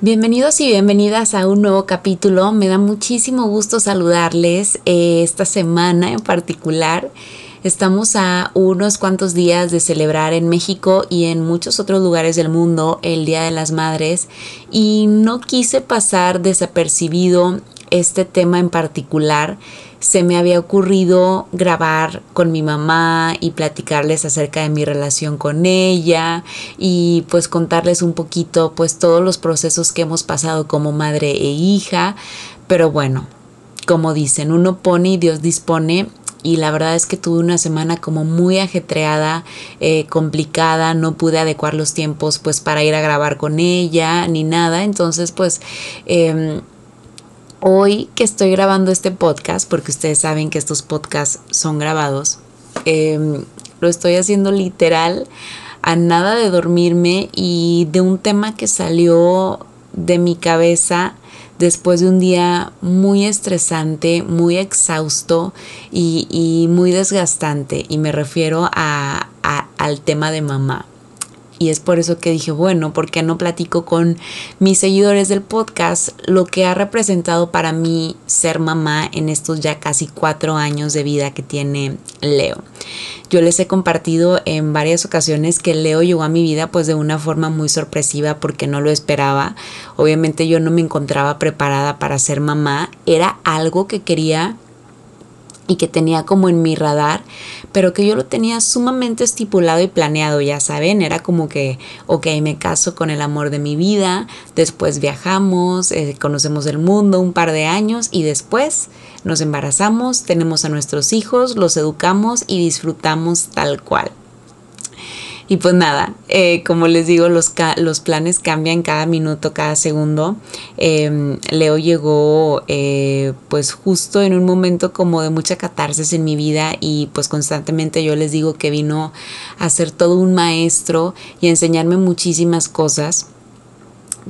Bienvenidos y bienvenidas a un nuevo capítulo. Me da muchísimo gusto saludarles eh, esta semana en particular. Estamos a unos cuantos días de celebrar en México y en muchos otros lugares del mundo el Día de las Madres y no quise pasar desapercibido este tema en particular se me había ocurrido grabar con mi mamá y platicarles acerca de mi relación con ella y pues contarles un poquito pues todos los procesos que hemos pasado como madre e hija, pero bueno, como dicen, uno pone y Dios dispone y la verdad es que tuve una semana como muy ajetreada, eh, complicada, no pude adecuar los tiempos pues para ir a grabar con ella ni nada, entonces pues... Eh, Hoy que estoy grabando este podcast, porque ustedes saben que estos podcasts son grabados, em, lo estoy haciendo literal a nada de dormirme y de un tema que salió de mi cabeza después de un día muy estresante, muy exhausto y, muy desgastante. Y me refiero a, al tema de mamá. Y es por eso que dije, bueno, ¿por qué no platico con mis seguidores del podcast lo que ha representado para mí ser mamá en estos ya casi cuatro años de vida que tiene Leo? Yo les he compartido en varias ocasiones que Leo llegó a mi vida pues de una forma muy sorpresiva porque no lo esperaba. Obviamente yo no me encontraba preparada para ser mamá. Era algo que quería y que tenía como en mi radar, pero que yo lo tenía sumamente estipulado y planeado, ya saben, era como que, ok, me caso con el amor de mi vida, después viajamos, eh, conocemos el mundo un par de años y después nos embarazamos, tenemos a nuestros hijos, los educamos y disfrutamos tal cual. Y pues nada, eh, como les digo, los, los planes cambian cada minuto, cada segundo. Em, Leo llegó eh, pues justo en un momento como de mucha catarsis en mi vida y pues constantemente yo les digo que vino a ser todo un maestro y a enseñarme muchísimas cosas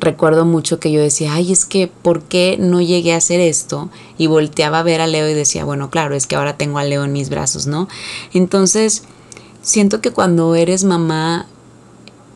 recuerdo mucho que yo decía, ay, es que, ¿por qué no llegué a hacer esto? Y volteaba a ver a Leo y decía, bueno, claro, es que ahora tengo a Leo en mis brazos, ¿no? Entonces, Siento que cuando eres mamá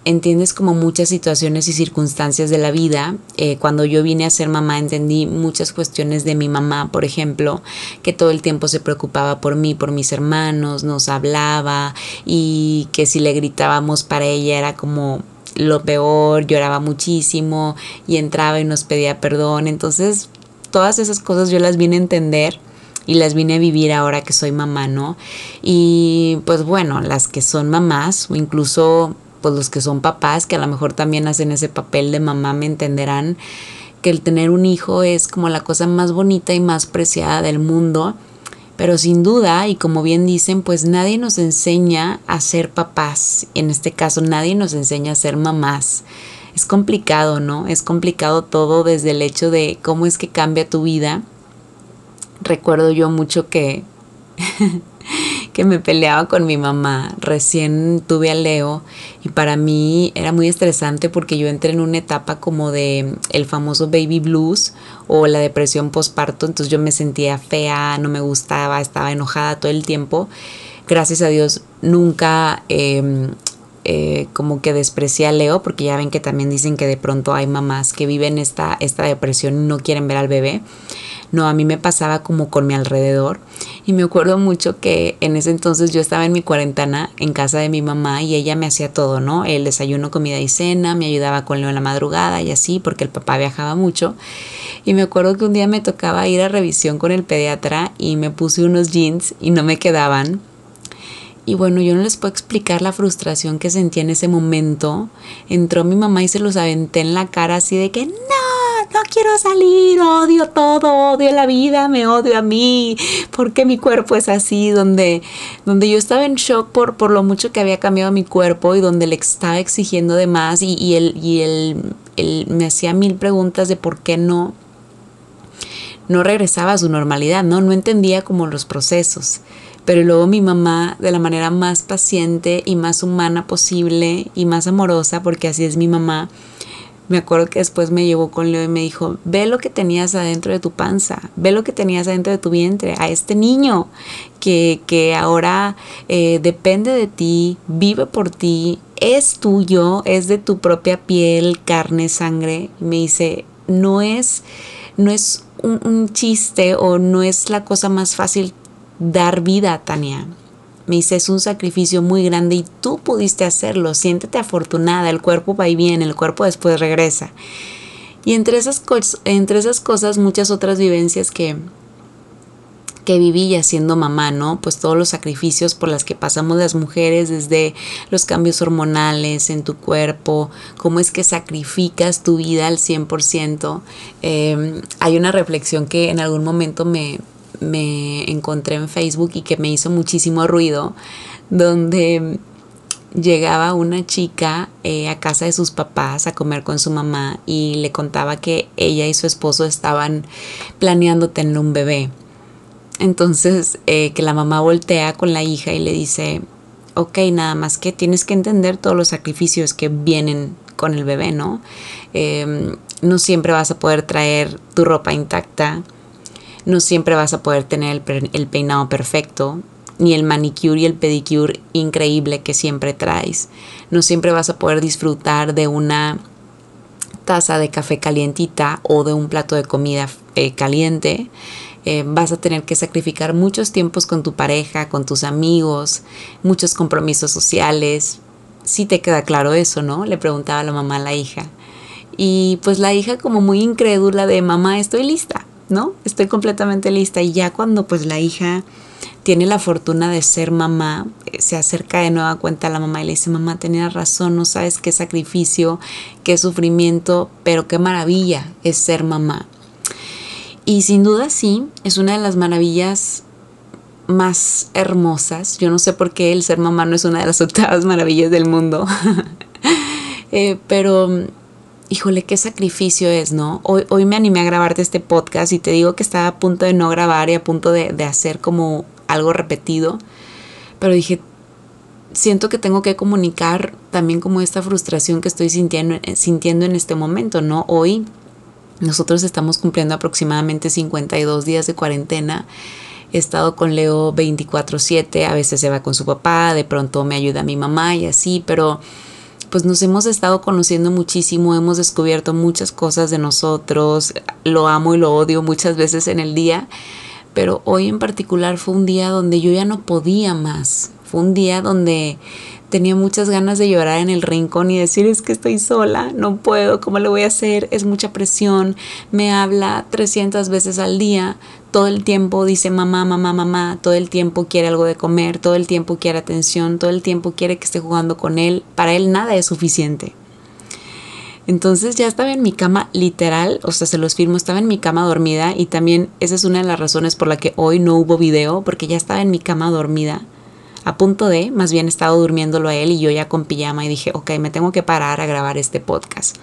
entiendes como muchas situaciones y circunstancias de la vida. Eh, cuando yo vine a ser mamá entendí muchas cuestiones de mi mamá, por ejemplo, que todo el tiempo se preocupaba por mí, por mis hermanos, nos hablaba y que si le gritábamos para ella era como lo peor, lloraba muchísimo y entraba y nos pedía perdón. Entonces, todas esas cosas yo las vine a entender y las vine a vivir ahora que soy mamá, ¿no? Y pues bueno, las que son mamás o incluso pues los que son papás que a lo mejor también hacen ese papel de mamá me entenderán que el tener un hijo es como la cosa más bonita y más preciada del mundo. Pero sin duda, y como bien dicen, pues nadie nos enseña a ser papás. En este caso, nadie nos enseña a ser mamás. Es complicado, ¿no? Es complicado todo desde el hecho de cómo es que cambia tu vida recuerdo yo mucho que, que me peleaba con mi mamá. Recién tuve a Leo y para mí era muy estresante porque yo entré en una etapa como de el famoso baby blues o la depresión postparto, entonces yo me sentía fea, no me gustaba, estaba enojada todo el tiempo. Gracias a Dios nunca em, eh, como que desprecié a Leo, porque ya ven que también dicen que de pronto hay mamás que viven esta, esta depresión y no quieren ver al bebé. No, a mí me pasaba como con mi alrededor. Y me acuerdo mucho que en ese entonces yo estaba en mi cuarentena en casa de mi mamá y ella me hacía todo, ¿no? El desayuno, comida y cena, me ayudaba con Leo en la madrugada y así, porque el papá viajaba mucho. Y me acuerdo que un día me tocaba ir a revisión con el pediatra y me puse unos jeans y no me quedaban. Y bueno, yo no les puedo explicar la frustración que sentí en ese momento. Entró mi mamá y se los aventé en la cara así de que no, no quiero salir, odio todo, odio la vida, me odio a mí, porque mi cuerpo es así, donde, donde yo estaba en shock por, por lo mucho que había cambiado mi cuerpo y donde le estaba exigiendo de más y, él, y él, él me hacía mil preguntas de por qué no no regresaba a su normalidad, ¿no? No entendía como los procesos. Pero luego mi mamá, de la manera más paciente y más humana posible y más amorosa, porque así es mi mamá, me acuerdo que después me llevó con Leo y me dijo, ve lo que tenías adentro de tu panza, ve lo que tenías adentro de tu vientre, a este niño que, que ahora eh, depende de ti, vive por ti, es tuyo, es de tu propia piel, carne, sangre. Y me dice, no es, no es un, un chiste o no es la cosa más fácil dar vida, Tania. Me dice, es un sacrificio muy grande y tú pudiste hacerlo. Siéntete afortunada, el cuerpo va y viene, el cuerpo después regresa. Y entre esas, cosas, muchas otras vivencias que, que viví ya siendo mamá, ¿no? Pues todos los sacrificios por las que pasamos las mujeres, desde los cambios hormonales en tu cuerpo, cómo es que sacrificas tu vida al 100%. Eh, hay una reflexión que en algún momento me, me encontré en Facebook y que me hizo muchísimo ruido, donde llegaba una chica eh, a casa de sus papás a comer con su mamá y le contaba que ella y su esposo estaban planeando tener un bebé. Entonces, eh, que la mamá voltea con la hija y le dice, ok, nada más que tienes que entender todos los sacrificios que vienen con el bebé, ¿no? Em, no siempre vas a poder traer tu ropa intacta, no siempre vas a poder tener el, peinado perfecto, ni el manicure y el pedicure increíble que siempre traes. No siempre vas a poder disfrutar de una taza de café calientita o de un plato de comida eh, caliente. Eh, vas a tener que sacrificar muchos tiempos con tu pareja, con tus amigos, muchos compromisos sociales. Sí te queda claro eso, ¿no? Le preguntaba la mamá a la hija. Y pues la hija como muy incrédula de mamá, estoy lista. ¿No? Estoy completamente lista y ya cuando pues la hija tiene la fortuna de ser mamá, eh, se acerca de nueva cuenta a la mamá y le dice, mamá, tenías razón, no sabes qué sacrificio, qué sufrimiento, pero qué maravilla es ser mamá. Y sin duda sí, es una de las maravillas más hermosas. Yo no sé por qué el ser mamá no es una de las octavas maravillas del mundo, eh, pero híjole, qué sacrificio es, ¿no? Hoy, hoy me animé a grabarte este podcast y te digo que estaba a punto de no grabar y a punto de, de hacer como algo repetido, pero dije, siento que tengo que comunicar también como esta frustración que estoy sintiendo, eh, sintiendo en este momento, ¿no? Hoy nosotros estamos cumpliendo aproximadamente 52 días de cuarentena. He estado con Leo 24/7, a veces se va con su papá, de pronto me ayuda mi mamá y así, pero pues nos hemos estado conociendo muchísimo, hemos descubierto muchas cosas de nosotros, lo amo y lo odio muchas veces en el día, pero hoy en particular fue un día donde yo ya no podía más, fue un día donde tenía muchas ganas de llorar en el rincón y decir es que estoy sola, no puedo, ¿cómo lo voy a hacer? Es mucha presión, me habla 300 veces al día, todo el tiempo dice mamá, mamá, mamá, todo el tiempo quiere algo de comer, todo el tiempo quiere atención, todo el tiempo quiere que esté jugando con él, para él nada es suficiente. Entonces ya estaba en mi cama literal, o sea, se los firmo, estaba en mi cama dormida y también esa es una de las razones por la que hoy no hubo video, porque ya estaba en mi cama dormida, a punto de, más bien estaba durmiéndolo a él y yo ya con pijama y dije, ok, me tengo que parar a grabar este podcast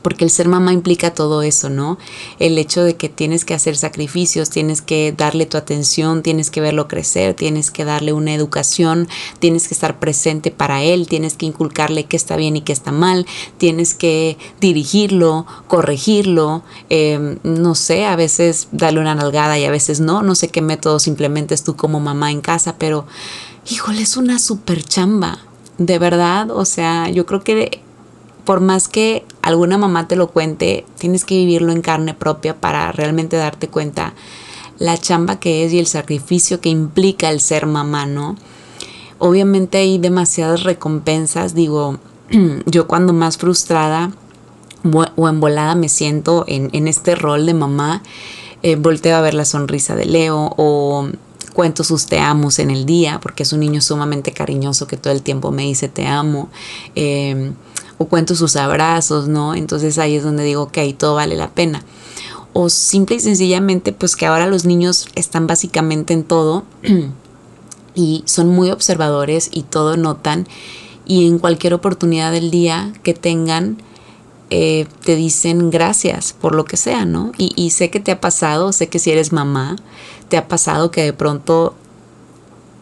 porque el ser mamá implica todo eso, ¿no? El hecho de que tienes que hacer sacrificios, tienes que darle tu atención, tienes que verlo crecer, tienes que darle una educación, tienes que estar presente para él, tienes que inculcarle qué está bien y qué está mal, tienes que dirigirlo, corregirlo, em, no sé, a veces darle una nalgada y a veces no, no sé qué método simplemente es tú como mamá en casa, pero híjole, es una super chamba. De verdad, o sea, yo creo que por más que alguna mamá te lo cuente, tienes que vivirlo en carne propia para realmente darte cuenta la chamba que es y el sacrificio que implica el ser mamá, ¿no? Obviamente hay demasiadas recompensas, digo, yo cuando más frustrada o embolada me siento en, este rol de mamá, eh, volteo a ver la sonrisa de Leo o cuento sus te amos en el día, porque es un niño sumamente cariñoso que todo el tiempo me dice te amo. Eh, o cuento sus abrazos, ¿no? Entonces ahí es donde digo, ok, todo vale la pena. O simple y sencillamente, pues que ahora los niños están básicamente en todo y son muy observadores y todo notan y en cualquier oportunidad del día que tengan, eh, te dicen gracias por lo que sea, ¿no? Y, y sé que te ha pasado, sé que si eres mamá, te ha pasado que de pronto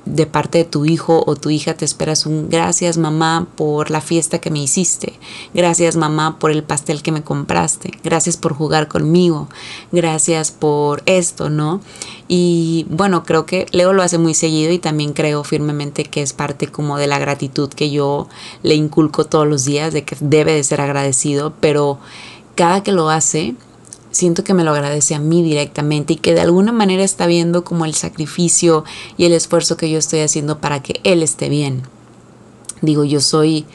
de parte de tu hijo o tu hija te esperas un gracias mamá por la fiesta que me hiciste, gracias mamá por el pastel que me compraste, gracias por jugar conmigo, gracias por esto, ¿no? Y bueno, creo que Leo lo hace muy seguido y también creo firmemente que es parte como de la gratitud que yo le inculco todos los días, de que debe de ser agradecido, pero cada que lo hace, siento que me lo agradece a mí directamente y que de alguna manera está viendo como el sacrificio y el esfuerzo que yo estoy haciendo para que él esté bien. Digo, yo soy,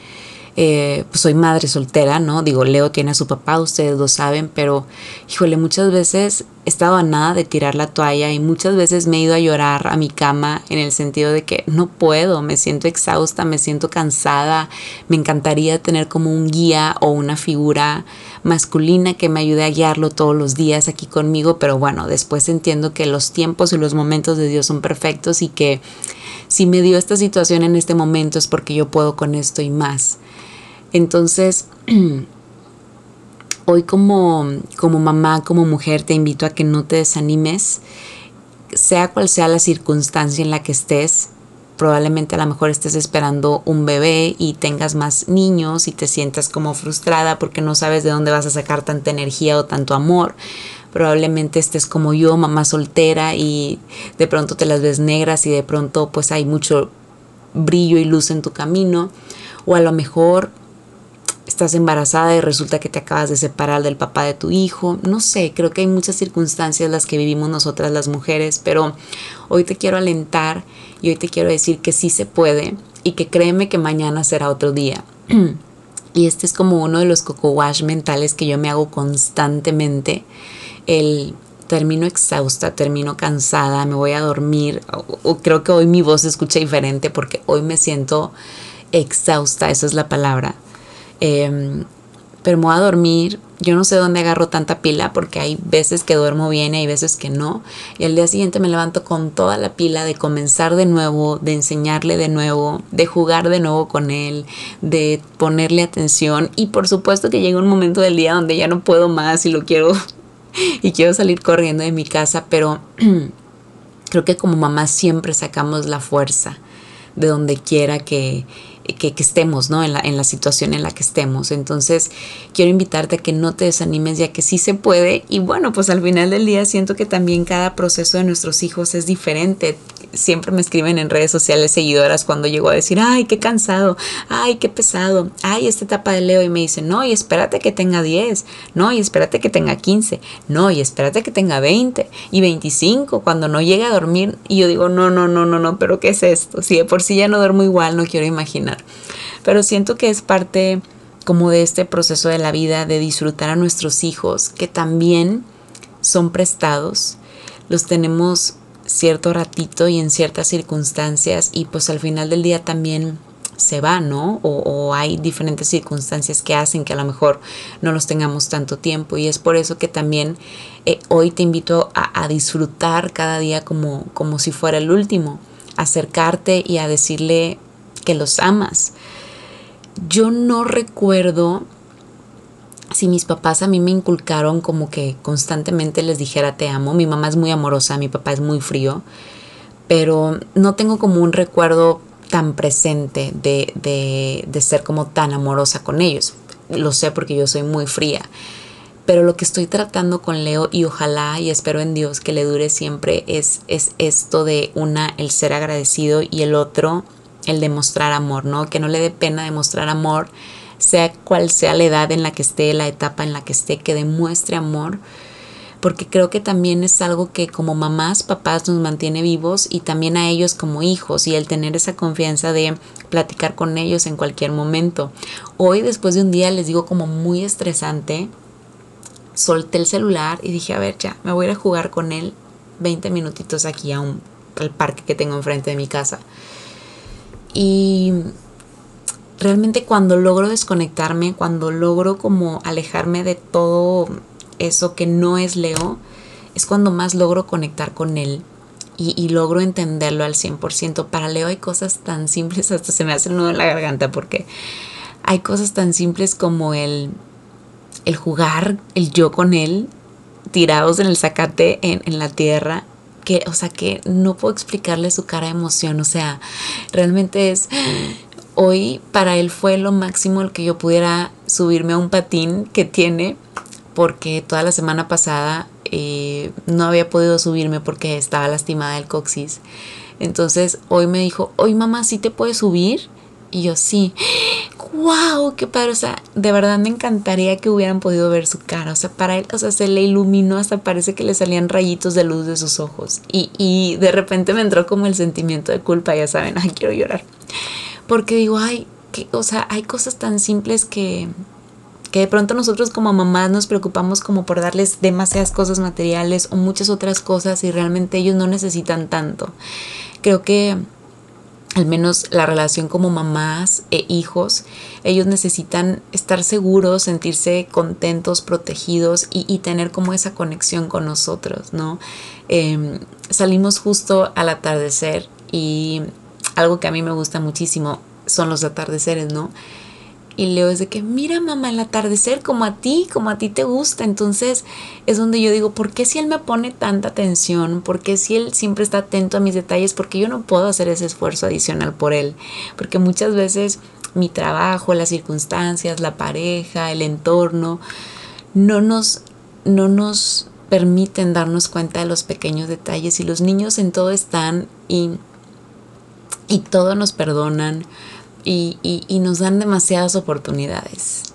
eh, pues soy madre soltera, ¿no? Digo, Leo tiene a su papá, ustedes lo saben, pero híjole, muchas veces he estado a nada de tirar la toalla y muchas veces me he ido a llorar a mi cama en el sentido de que no puedo, me siento exhausta, me siento cansada, me encantaría tener como un guía o una figura masculina que me ayude a guiarlo todos los días aquí conmigo, pero bueno, después entiendo que los tiempos y los momentos de Dios son perfectos y que si me dio esta situación en este momento es porque yo puedo con esto y más. Entonces, hoy como, como mamá, como mujer, te invito a que no te desanimes, sea cual sea la circunstancia en la que estés, probablemente a lo mejor estés esperando un bebé y tengas más niños y te sientas como frustrada porque no sabes de dónde vas a sacar tanta energía o tanto amor. Probablemente estés como yo, mamá soltera y de pronto te las ves negras y de pronto pues hay mucho brillo y luz en tu camino. O a lo mejor estás embarazada y resulta que te acabas de separar del papá de tu hijo. No sé, creo que hay muchas circunstancias las que vivimos nosotras las mujeres, pero hoy te quiero alentar y hoy te quiero decir que sí se puede y que créeme que mañana será otro día. y este es como uno de los coco wash mentales que yo me hago constantemente. El termino exhausta, termino cansada, me voy a dormir. O, creo que hoy mi voz se escucha diferente porque hoy me siento exhausta, esa es la palabra. Em, pero me voy a dormir. Yo no sé dónde agarro tanta pila porque hay veces que duermo bien y hay veces que no. Y al día siguiente me levanto con toda la pila de comenzar de nuevo, de enseñarle de nuevo, de jugar de nuevo con él, de ponerle atención. Y por supuesto que llega un momento del día donde ya no puedo más y lo quiero y quiero salir corriendo de mi casa, pero creo que como mamá siempre sacamos la fuerza de donde quiera que, que, estemos, ¿no? En la, en la situación en la que estemos. Entonces, quiero invitarte a que no te desanimes, ya que sí se puede. Y bueno, pues al final del día siento que también cada proceso de nuestros hijos es diferente siempre me escriben en redes sociales seguidoras cuando llego a decir, ay, qué cansado, ay, qué pesado, ay, esta etapa de Leo y me dicen, no, y espérate que tenga 10, no, y espérate que tenga 15, no, y espérate que tenga 20 y 25 cuando no llegue a dormir y yo digo, no, no, no, no, no, pero ¿qué es esto? Si de por sí ya no duermo igual, no quiero imaginar. Pero siento que es parte como de este proceso de la vida de disfrutar a nuestros hijos que también son prestados, los tenemos cierto ratito y en ciertas circunstancias y pues al final del día también se va, ¿no? O, hay diferentes circunstancias que hacen que a lo mejor no los tengamos tanto tiempo y es por eso que también eh, hoy te invito a, a, disfrutar cada día como, como si fuera el último, acercarte y a decirle que los amas. Yo no recuerdo si mis papás a mí me inculcaron como que constantemente les dijera te amo, mi mamá es muy amorosa, mi papá es muy frío, pero no tengo como un recuerdo tan presente de, de, de ser como tan amorosa con ellos. Lo sé porque yo soy muy fría. Pero lo que estoy tratando con Leo y ojalá y espero en Dios que le dure siempre es, es esto de una, el ser agradecido y el otro, el demostrar amor, ¿no? Que no le dé pena demostrar amor sea cual sea la edad en la que esté, la etapa en la que esté, que demuestre amor, porque creo que también es algo que como mamás, papás nos mantiene vivos y también a ellos como hijos y el tener esa confianza de platicar con ellos en cualquier momento. Hoy después de un día les digo como muy estresante, solté el celular y dije, a ver, ya, me voy a ir a jugar con él 20 minutitos aquí a un, al parque que tengo enfrente de mi casa. Y realmente cuando logro desconectarme, cuando logro como alejarme de todo eso que no es Leo, es cuando más logro conectar con él y, logro entenderlo al 100%. Para Leo hay cosas tan simples, hasta se me hace el nudo en la garganta porque hay cosas tan simples como el el jugar, el yo con él, tirados en el zacate, en, en la tierra, que, o sea, que no puedo explicarle su cara de emoción, o sea, realmente es, hoy para él fue lo máximo el que yo pudiera subirme a un patín que tiene, porque toda la semana pasada eh, no había podido subirme porque estaba lastimada el coxis. Entonces hoy me dijo, hoy mamá, ¿sí te puedes subir? Y yo sí, wow, qué padre, o sea, de verdad me encantaría que hubieran podido ver su cara, o sea, para él, o sea, se le iluminó, hasta parece que le salían rayitos de luz de sus ojos. Y, y de repente me entró como el sentimiento de culpa, ya saben, ay, quiero llorar. Porque digo, ay, que, o sea, hay cosas tan simples que, que de pronto nosotros como mamás nos preocupamos como por darles demasiadas cosas materiales o muchas otras cosas y realmente ellos no necesitan tanto. Creo que al menos la relación como mamás e hijos, ellos necesitan estar seguros, sentirse contentos, protegidos y, tener como esa conexión con nosotros, ¿no? Em, salimos justo al atardecer y algo que a mí me gusta muchísimo son los atardeceres, ¿no? Y Leo es de que, mira mamá, el atardecer como a ti, como a ti te gusta. Entonces es donde yo digo, ¿por qué si él me pone tanta atención? ¿Por qué si él siempre está atento a mis detalles? Porque yo no puedo hacer ese esfuerzo adicional por él. Porque muchas veces mi trabajo, las circunstancias, la pareja, el entorno, no nos, no nos permiten darnos cuenta de los pequeños detalles. Y los niños en todo están y todo nos perdonan y, nos dan demasiadas oportunidades.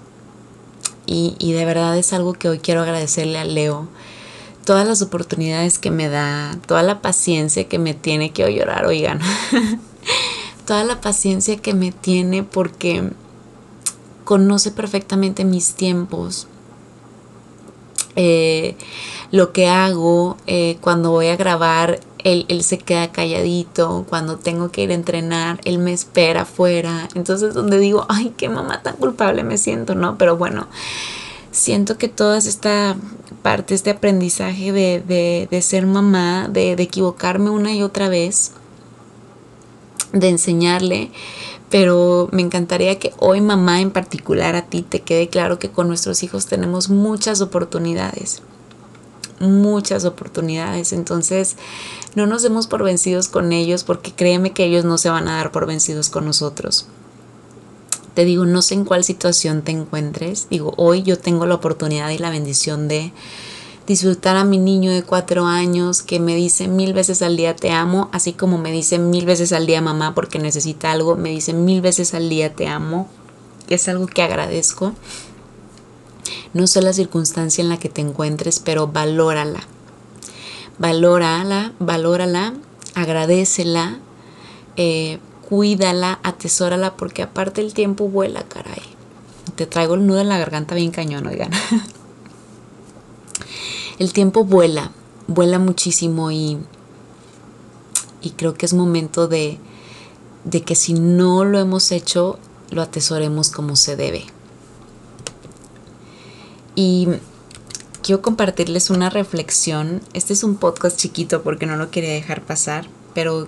Y, de verdad es algo que hoy quiero agradecerle a Leo. Todas las oportunidades que me da, toda la paciencia que me tiene, quiero llorar, oigan. toda la paciencia que me tiene porque conoce perfectamente mis tiempos, eh, lo que hago eh, cuando voy a grabar él, se queda calladito, cuando tengo que ir a entrenar, él me espera afuera. Entonces donde digo, ay, qué mamá tan culpable me siento, ¿no? Pero bueno, siento que toda esta parte, este aprendizaje de, de, ser mamá, de, de equivocarme una y otra vez, de enseñarle, pero me encantaría que hoy mamá en particular a ti te quede claro que con nuestros hijos tenemos muchas oportunidades muchas oportunidades. Entonces, no nos demos por vencidos con ellos porque créeme que ellos no se van a dar por vencidos con nosotros. Te digo, no sé en cuál situación te encuentres. Digo, hoy yo tengo la oportunidad y la bendición de disfrutar a mi niño de cuatro años que me dice mil veces al día te amo, así como me dice mil veces al día mamá porque necesita algo, me dice mil veces al día te amo. Es algo que agradezco. No sé la circunstancia en la que te encuentres, pero valórala. Valórala, valórala, agradecela, eh, cuídala, atesórala, porque aparte el tiempo vuela, caray. Te traigo el nudo en la garganta bien cañón, oigan. el tiempo vuela, vuela muchísimo y, y creo que es momento de, de que si no lo hemos hecho, lo atesoremos como se debe. Y quiero compartirles una reflexión. Este es un podcast chiquito porque no lo quería dejar pasar, pero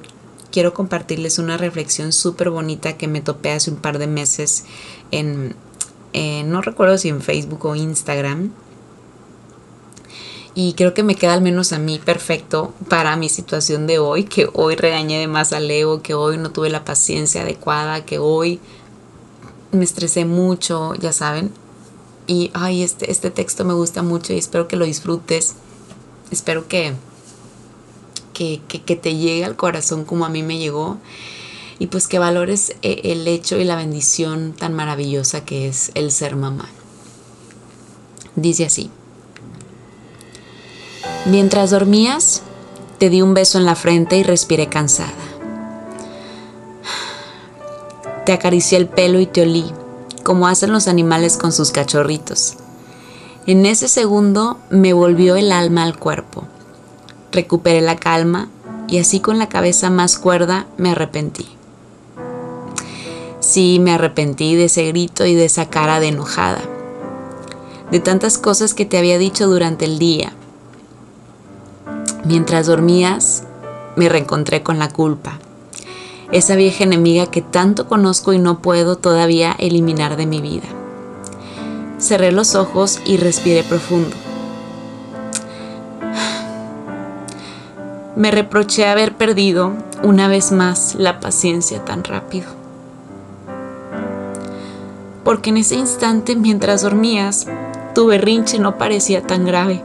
quiero compartirles una reflexión súper bonita que me topé hace un par de meses en, no recuerdo si en Facebook o Instagram. Y creo que me queda al menos a mí perfecto para mi situación de hoy, que hoy regañé de más a Leo, que hoy no tuve la paciencia adecuada, que hoy me estresé mucho, ya saben. Y ay, este, este texto me gusta mucho y espero que lo disfrutes. Espero que, que, te llegue al corazón como a mí me llegó. Y pues que valores eh, el hecho y la bendición tan maravillosa que es el ser mamá. Dice así. Mientras dormías, te di un beso en la frente y respiré cansada. Te acaricié el pelo y te olí como hacen los animales con sus cachorritos. En ese segundo me volvió el alma al cuerpo. Recuperé la calma y así con la cabeza más cuerda me arrepentí. Sí, me arrepentí de ese grito y de esa cara de enojada, de tantas cosas que te había dicho durante el día. Mientras dormías, me reencontré con la culpa esa vieja enemiga que tanto conozco y no puedo todavía eliminar de mi vida. Cerré los ojos y respiré profundo. Me reproché haber perdido una vez más la paciencia tan rápido. Porque en ese instante mientras dormías, tu berrinche no parecía tan grave,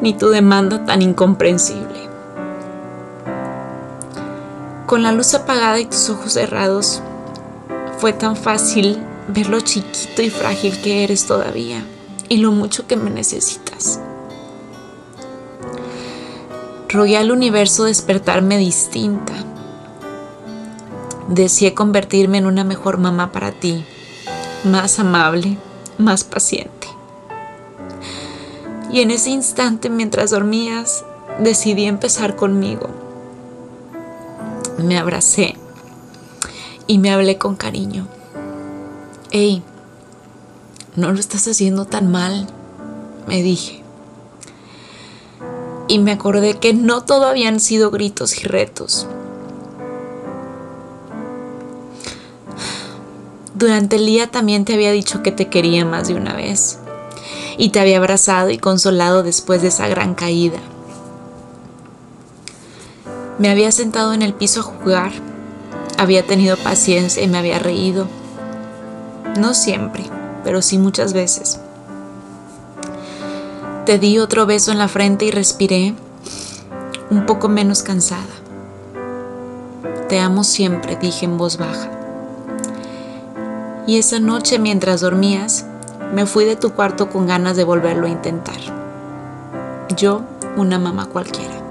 ni tu demanda tan incomprensible. Con la luz apagada y tus ojos cerrados, fue tan fácil ver lo chiquito y frágil que eres todavía y lo mucho que me necesitas. Rogué al universo despertarme distinta. Deseé convertirme en una mejor mamá para ti, más amable, más paciente. Y en ese instante, mientras dormías, decidí empezar conmigo. Me abracé y me hablé con cariño. Hey, no lo estás haciendo tan mal, me dije y me acordé que no todo habían sido gritos y retos. Durante el día también te había dicho que te quería más de una vez y te había abrazado y consolado después de esa gran caída. Me había sentado en el piso a jugar, había tenido paciencia y me había reído. No siempre, pero sí muchas veces. Te di otro beso en la frente y respiré un poco menos cansada. Te amo siempre, dije en voz baja. Y esa noche mientras dormías, me fui de tu cuarto con ganas de volverlo a intentar. Yo, una mamá cualquiera.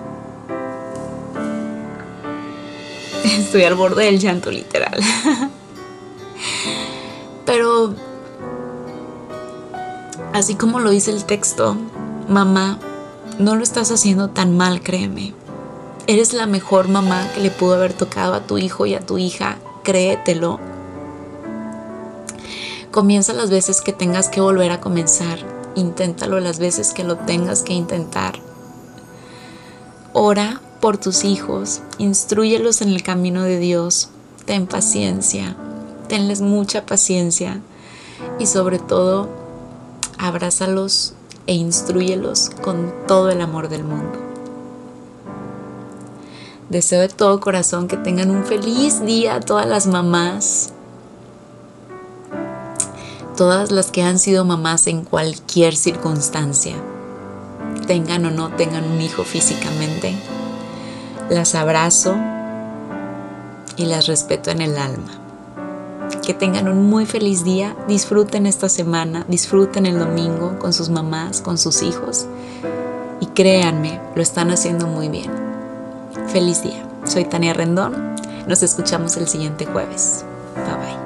Estoy al borde del llanto literal. Pero, así como lo dice el texto, Mamá, no lo estás haciendo tan mal, créeme. Eres la mejor mamá que le pudo haber tocado a tu hijo y a tu hija, créetelo. Comienza las veces que tengas que volver a comenzar. Inténtalo las veces que lo tengas que intentar. Ora por tus hijos, instruyelos en el camino de Dios. Ten paciencia, tenles mucha paciencia y sobre todo, abrázalos e instruyelos con todo el amor del mundo. Deseo de todo corazón que tengan un feliz día a todas las mamás, todas las que han sido mamás en cualquier circunstancia, tengan o no tengan un hijo físicamente. Las abrazo y las respeto en el alma. Que tengan un muy feliz día, disfruten esta semana, disfruten el domingo con sus mamás, con sus hijos y créanme, lo están haciendo muy bien. Feliz día. Soy Tania Rendón. Nos escuchamos el siguiente jueves. Bye bye.